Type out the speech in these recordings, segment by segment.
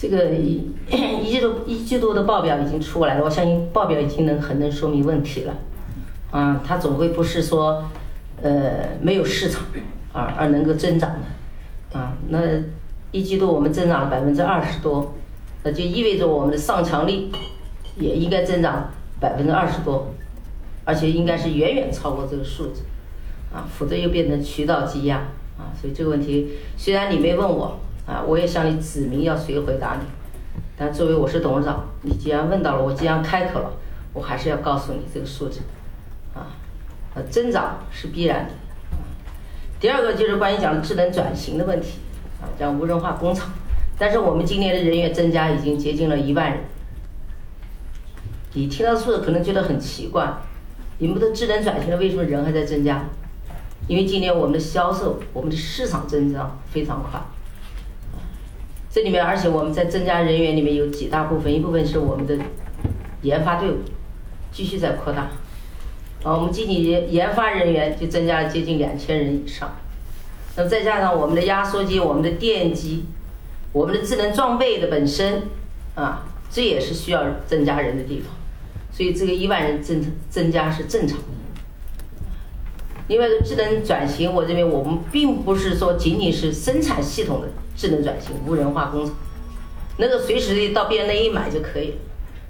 这个一一季度一季度的报表已经出来了，我相信报表已经能很能说明问题了。啊，它总会不是说，呃，没有市场而而能够增长的。啊，那一季度我们增长了百分之二十多，那就意味着我们的上墙率也应该增长百分之二十多，而且应该是远远超过这个数字。啊，否则又变成渠道积压。啊，所以这个问题虽然你没问我。啊，我也向你指明要谁回答你，但作为我是董事长，你既然问到了，我既然开口了，我还是要告诉你这个数字，啊，呃，增长是必然的。第二个就是关于讲智能转型的问题，啊，讲无人化工厂，但是我们今年的人员增加已经接近了一万人。你听到数字可能觉得很奇怪，你们都智能转型了，为什么人还在增加？因为今年我们的销售，我们的市场增长非常快。这里面，而且我们在增加人员里面有几大部分，一部分是我们的研发队伍继续在扩大，啊，我们仅仅研发人员就增加了接近两千人以上，那么再加上我们的压缩机、我们的电机、我们的智能装备的本身，啊，这也是需要增加人的地方，所以这个一万人增增加是正常的。另外，个智能转型，我认为我们并不是说仅仅是生产系统的智能转型、无人化工厂，那个随时到别人那一买就可以。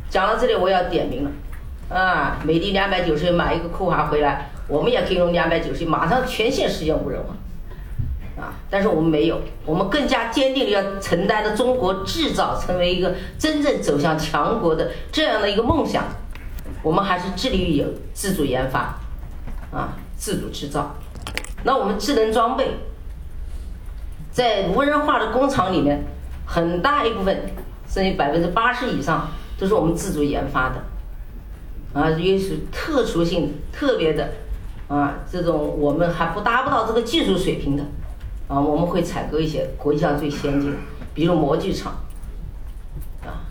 讲到这里，我要点名了，啊，美的两百九十买一个库华回来，我们也可以用两百九十马上全线实现无人化，啊，但是我们没有，我们更加坚定的要承担着中国制造成为一个真正走向强国的这样的一个梦想，我们还是致力于有自主研发，啊。自主制造，那我们智能装备，在无人化的工厂里面，很大一部分，甚至百分之八十以上都是我们自主研发的，啊，也是特殊性、特别的，啊，这种我们还不达不到这个技术水平的，啊，我们会采购一些国际上最先进的，比如模具厂，啊，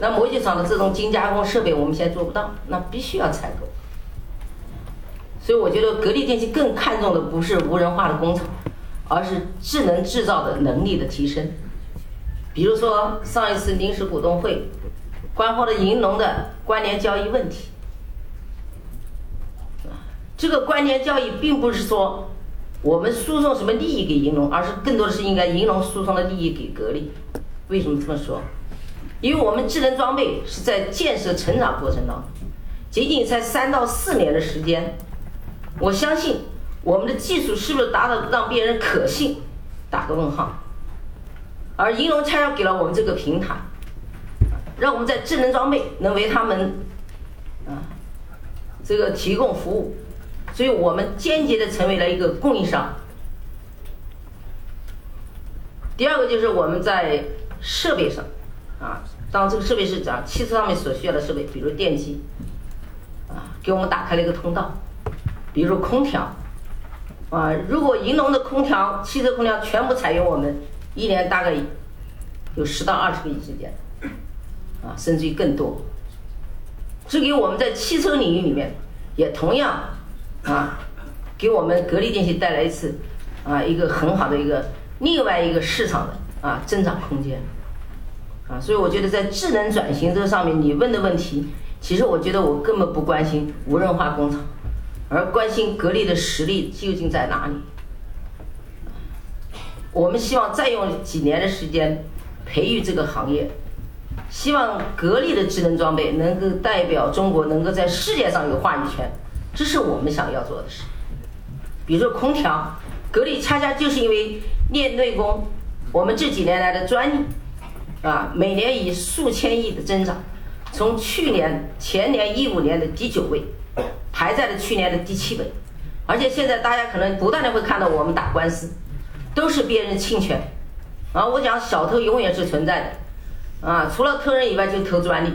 那模具厂的这种精加工设备我们现在做不到，那必须要采购。所以我觉得格力电器更看重的不是无人化的工厂，而是智能制造的能力的提升。比如说上一次临时股东会，关乎了银龙的关联交易问题。这个关联交易并不是说我们输送什么利益给银龙，而是更多的是应该银龙输送的利益给格力。为什么这么说？因为我们智能装备是在建设成长过程当中，仅仅才三到四年的时间。我相信我们的技术是不是达到让别人可信？打个问号。而银龙恰恰给了我们这个平台，让我们在智能装备能为他们啊这个提供服务，所以我们间接的成为了一个供应商。第二个就是我们在设备上啊，当这个设备是讲汽车上面所需要的设备，比如电机啊，给我们打开了一个通道。比如空调，啊，如果银龙的空调、汽车空调全部采用我们，一年大概有十到二十个亿之间，啊，甚至于更多。这给我们在汽车领域里面，也同样啊，给我们格力电器带来一次啊一个很好的一个另外一个市场的啊增长空间，啊，所以我觉得在智能转型这上面，你问的问题，其实我觉得我根本不关心无人化工厂。而关心格力的实力究竟在哪里？我们希望再用几年的时间培育这个行业，希望格力的智能装备能够代表中国，能够在世界上有话语权，这是我们想要做的事。比如说空调，格力恰恰就是因为练内功，我们这几年来的专利啊，每年以数千亿的增长，从去年前年一五年的第九位。排在了去年的第七位，而且现在大家可能不断的会看到我们打官司，都是别人侵权，啊，我讲小偷永远是存在的，啊，除了偷人以外就偷专利，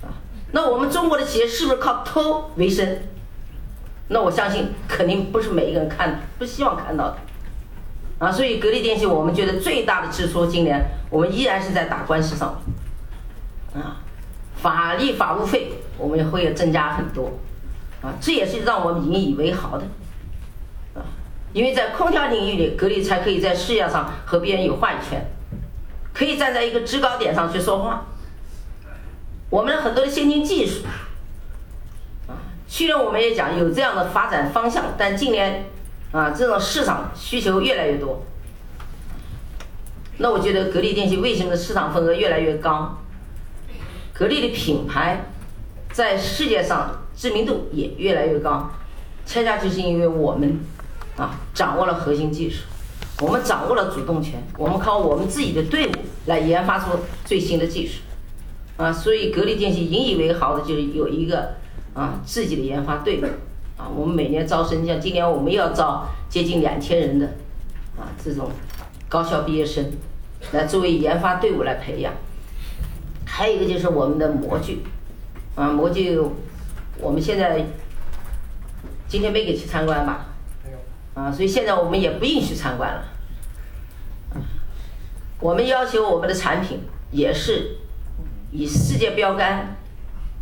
啊，那我们中国的企业是不是靠偷为生？那我相信肯定不是每一个人看不希望看到的，啊，所以格力电器我们觉得最大的支出今年我们依然是在打官司上，啊，法律法务费我们会增加很多。啊，这也是让我们引以为豪的，啊，因为在空调领域里，格力才可以在世界上和别人有话语权，可以站在一个制高点上去说话。我们的很多的先进技术，啊，去年我们也讲有这样的发展方向，但今年啊，这种市场需求越来越多。那我觉得格力电器为什么市场份额越来越高？格力的品牌在世界上知名度也越来越高，恰恰就是因为我们啊掌握了核心技术，我们掌握了主动权，我们靠我们自己的队伍来研发出最新的技术，啊，所以格力电器引以为豪的就是有一个啊自己的研发队伍，啊，我们每年招生，像今年我们要招接近两千人的啊这种高校毕业生，来作为研发队伍来培养。还有一个就是我们的模具，啊，模具，我们现在今天没给去参观吧？没有。啊，所以现在我们也不允许参观了。我们要求我们的产品也是以世界标杆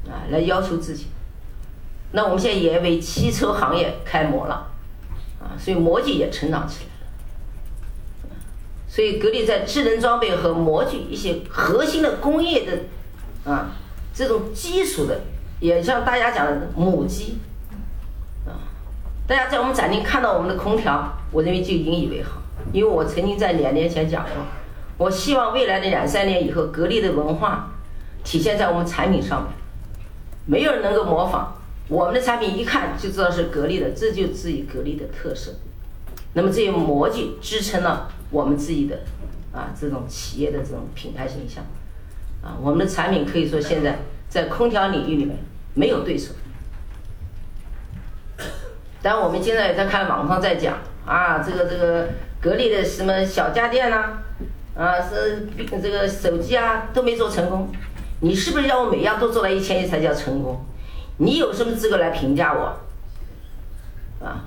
啊来要求自己。那我们现在也为汽车行业开模了，啊，所以模具也成长起来了。所以，格力在智能装备和模具一些核心的工业的啊这种基础的，也像大家讲的母鸡啊，大家在我们展厅看到我们的空调，我认为就引以为豪，因为我曾经在两年前讲过，我希望未来的两三年以后，格力的文化体现在我们产品上面，没有人能够模仿我们的产品，一看就知道是格力的，这就是格力的特色。那么这些模具支撑了我们自己的啊这种企业的这种品牌形象，啊我们的产品可以说现在在空调领域里面没有对手。但我们现在也在看网上在讲啊这个这个格力的什么小家电呐，啊是这个手机啊都没做成功，你是不是要我每样都做到一千亿才叫成功？你有什么资格来评价我？啊？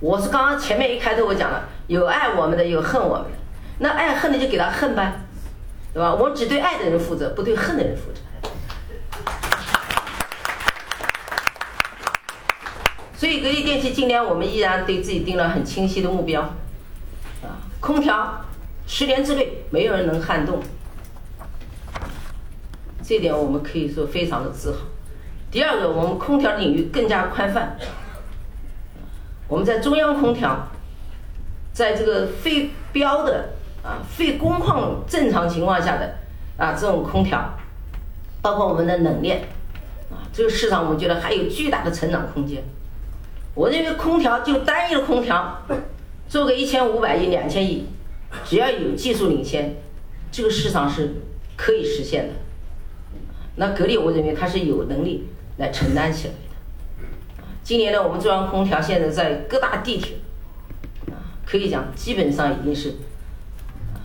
我是刚刚前面一开头我讲了，有爱我们的，有恨我们的，那爱恨的就给他恨呗，对吧？我只对爱的人负责，不对恨的人负责。所以格力电器今年我们依然对自己定了很清晰的目标，啊，空调十年之内没有人能撼动，这点我们可以说非常的自豪。第二个，我们空调领域更加宽泛。我们在中央空调，在这个非标的啊、非工况正常情况下的啊这种空调，包括我们的冷链啊，这个市场我们觉得还有巨大的成长空间。我认为空调就单一的空调，做个一千五百亿、两千亿，只要有技术领先，这个市场是可以实现的。那格力，我认为它是有能力来承担起来的。今年呢，我们中央空调现在在各大地铁，啊，可以讲基本上已经是啊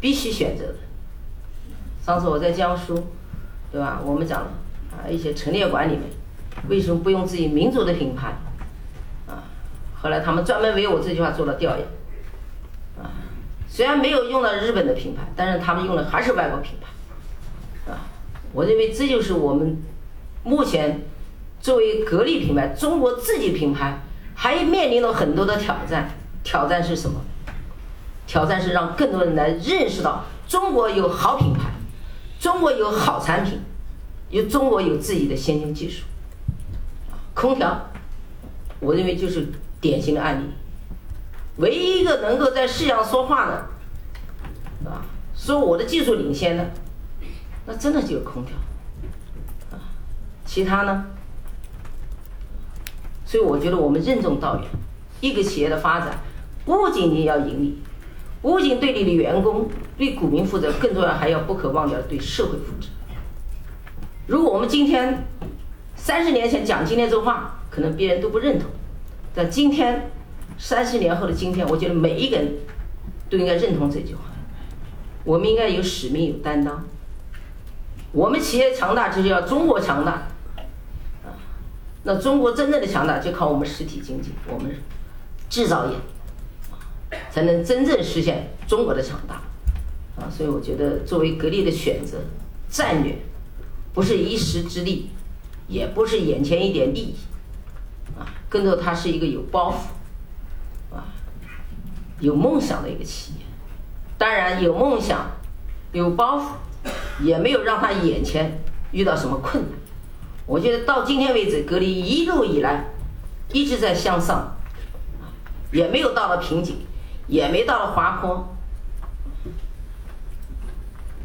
必须选择的。上次我在江苏，对吧？我们讲了啊一些陈列馆里面，为什么不用自己民族的品牌？啊，后来他们专门为我这句话做了调研。啊，虽然没有用到日本的品牌，但是他们用的还是外国品牌。啊，我认为这就是我们目前。作为格力品牌，中国自己品牌还面临了很多的挑战。挑战是什么？挑战是让更多人来认识到中国有好品牌，中国有好产品，有中国有自己的先进技术。空调，我认为就是典型的案例。唯一一个能够在世界上说话的，啊，说我的技术领先的，那真的就是空调。啊，其他呢？所以我觉得我们任重道远，一个企业的发展不仅仅要盈利，不仅对你的员工、对股民负责，更重要还要不可忘掉对社会负责。如果我们今天三十年前讲今天这话，可能别人都不认同，但今天三十年后的今天，我觉得每一个人都应该认同这句话。我们应该有使命、有担当。我们企业强大，就是要中国强大。那中国真正的强大，就靠我们实体经济，我们制造业，才能真正实现中国的强大。啊，所以我觉得作为格力的选择战略，不是一时之力，也不是眼前一点利益，啊，更多它是一个有抱负，啊，有梦想的一个企业。当然有梦想，有抱负，也没有让他眼前遇到什么困难。我觉得到今天为止，格力一路以来一直在向上，也没有到了瓶颈，也没到了滑坡。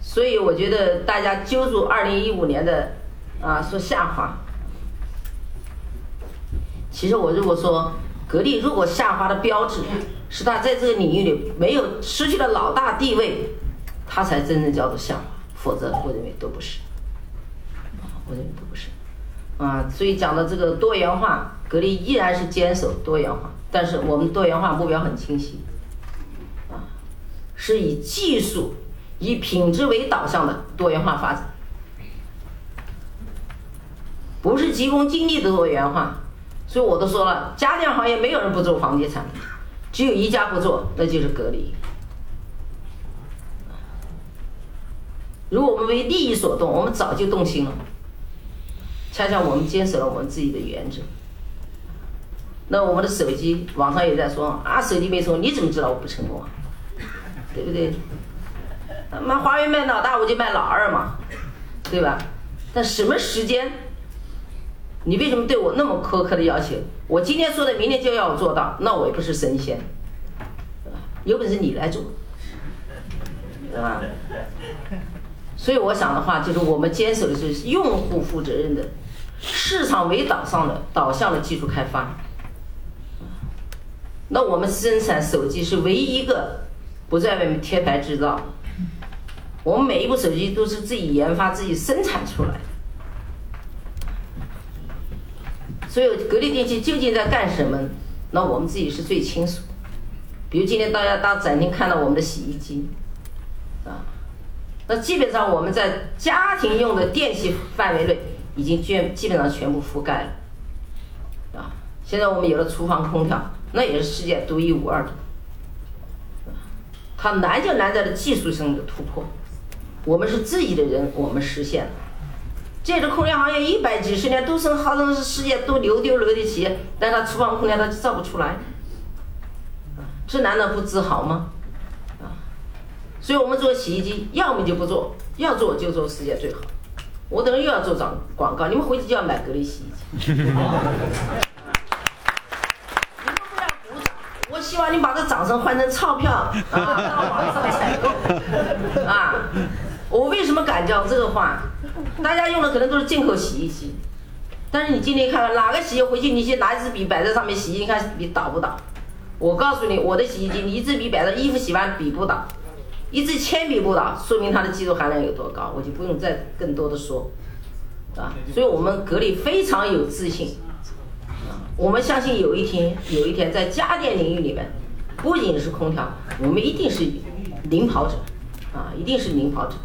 所以我觉得大家揪住二零一五年的啊说下滑，其实我如果说格力如果下滑的标志是它在这个领域里没有失去了老大地位，它才真正叫做下滑，否则我认为都不是，我认为都不是，啊，所以讲的这个多元化，格力依然是坚守多元化，但是我们多元化目标很清晰，啊，是以技术。以品质为导向的多元化发展，不是急功近利的多元化。所以我都说了，家电行业没有人不做房地产，只有一家不做，那就是格力。如果我们为利益所动，我们早就动心了。恰恰我们坚守了我们自己的原则。那我们的手机，网上也在说啊，手机没成功，你怎么知道我不成功啊？对不对？那，华为卖老大，我就卖老二嘛，对吧？但什么时间？你为什么对我那么苛刻的要求？我今天说的，明天就要我做到，那我也不是神仙，有本事你来做，对吧？所以我想的话，就是我们坚守的是用户负责任的、市场为导向的导向的技术开发。那我们生产手机是唯一一个不在外面贴牌制造。我们每一部手机都是自己研发、自己生产出来的，所以格力电器究竟在干什么？那我们自己是最清楚。比如今天大家到展厅看到我们的洗衣机，啊，那基本上我们在家庭用的电器范围内已经全基本上全部覆盖了，啊，现在我们有了厨房空调，那也是世界独一无二的，它难就难在了技术上的突破。我们是自己的人，我们实现了。这个空调行业一百几十年都是号称是世界都牛丢牛的企业，但它厨房空调它造不出来，这难道不自豪吗？啊！所以我们做洗衣机，要么就不做，要做就做世界最好。我等会又要做广广告，你们回去就要买格力洗衣机。你们不要鼓掌，我希望你把这掌声换成钞票啊，到网上采购啊。我为什么敢讲这个话？大家用的可能都是进口洗衣机，但是你今天看看哪个洗衣回去，你去拿一支笔摆在上面洗，你看笔倒不倒？我告诉你，我的洗衣机，你一支笔摆在，衣服洗完笔不倒，一支铅笔不倒，说明它的技术含量有多高，我就不用再更多的说，啊，所以我们格力非常有自信，啊，我们相信有一天，有一天在家电领域里面，不仅是空调，我们一定是领跑者，啊，一定是领跑者。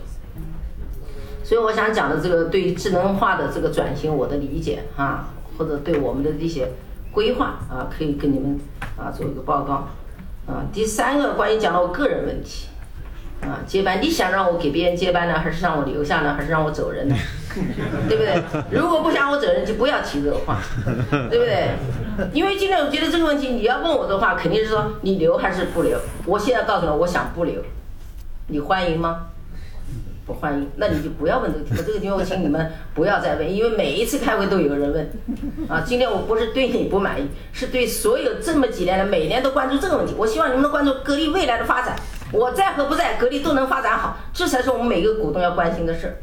所以我想讲的这个对智能化的这个转型，我的理解啊，或者对我们的这些规划啊，可以跟你们啊做一个报告啊。第三个关于讲到我个人问题啊，接班，你想让我给别人接班呢，还是让我留下呢，还是让我走人呢？对不对？如果不想我走人，就不要提这个话，对不对？因为今天我觉得这个问题，你要问我的话，肯定是说你留还是不留。我现在告诉你，我想不留，你欢迎吗？不欢迎，那你就不要问这个题。这个题我请你们不要再问，因为每一次开会都有人问。啊，今天我不是对你不满意，是对所有这么几年来每年都关注这个问题。我希望你们能关注格力未来的发展。我在和不在，格力都能发展好，这才是我们每个股东要关心的事儿。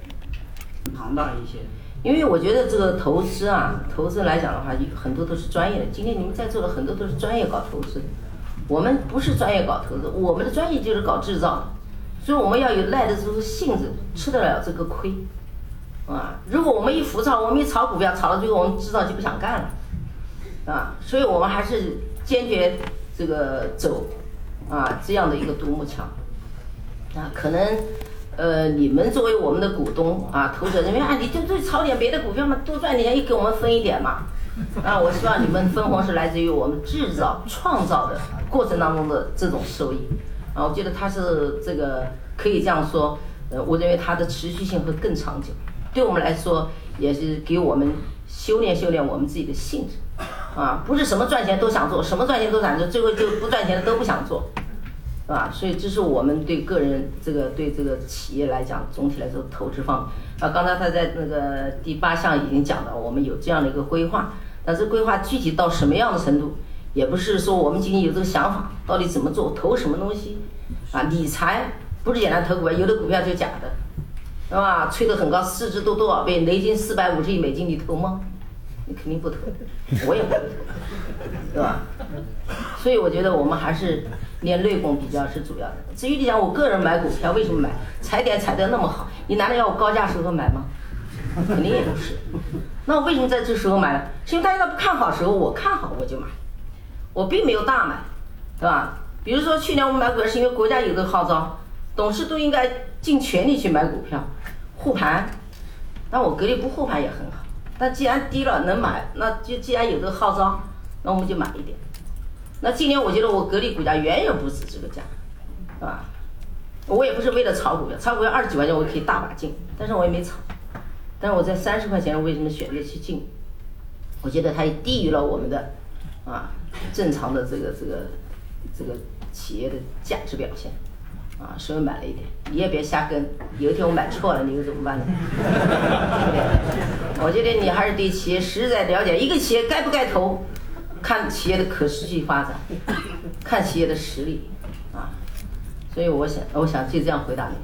庞大一些，因为我觉得这个投资啊，投资来讲的话，很多都是专业的。今天你们在座的很多都是专业搞投资，我们不是专业搞投资，我们的专业就是搞制造。所以我们要有耐得住性子，吃得了这个亏，啊！如果我们一浮躁，我们一炒股票，炒到最后我们知道就不想干了，啊！所以我们还是坚决这个走，啊这样的一个独木桥，啊，可能呃你们作为我们的股东啊，投资者认为啊，你就就炒点别的股票嘛，多赚点，也给我们分一点嘛，啊！我希望你们分红是来自于我们制造创造的过程当中的这种收益。啊，我觉得它是这个可以这样说，呃，我认为它的持续性会更长久，对我们来说也是给我们修炼修炼我们自己的性质，啊，不是什么赚钱都想做，什么赚钱都想做，最后就不赚钱的都不想做，是吧？所以这是我们对个人这个对这个企业来讲，总体来说投资方啊，刚才他在那个第八项已经讲了，我们有这样的一个规划，但是规划具体到什么样的程度，也不是说我们仅仅有这个想法，到底怎么做，投什么东西啊？理财不是简单投股票，有的股票就假的，是吧？吹得很高，市值都多少倍？雷军四百五十亿美金，你投吗？你肯定不投，我也不会投，对吧？所以我觉得我们还是练内功比较是主要的。至于你讲我个人买股票为什么买，踩点踩得那么好，你难道要我高价时候买吗？肯定也不是。那我为什么在这时候买呢？是因为大家都不看好时候，我看好我就买，我并没有大买，对吧？比如说去年我们买股票是因为国家有这个号召，董事都应该尽全力去买股票，护盘。那我格力不护盘也很好。但既然低了能买，那就既然有这个号召，那我们就买一点。那今年我觉得我格力股价远远不止这个价，是吧？我也不是为了炒股票，炒股票二十几块钱我可以大把进，但是我也没炒。但是我在三十块钱为什么选择去进？我觉得它也低于了我们的啊正常的这个这个这个企业的价值表现。啊，所以买了一点，你也别瞎跟。有一天我买错了，你又怎么办呢？我觉得你还是对企业实在了解。一个企业该不该投，看企业的可持续发展，看企业的实力，啊。所以我想，我想就这样回答你。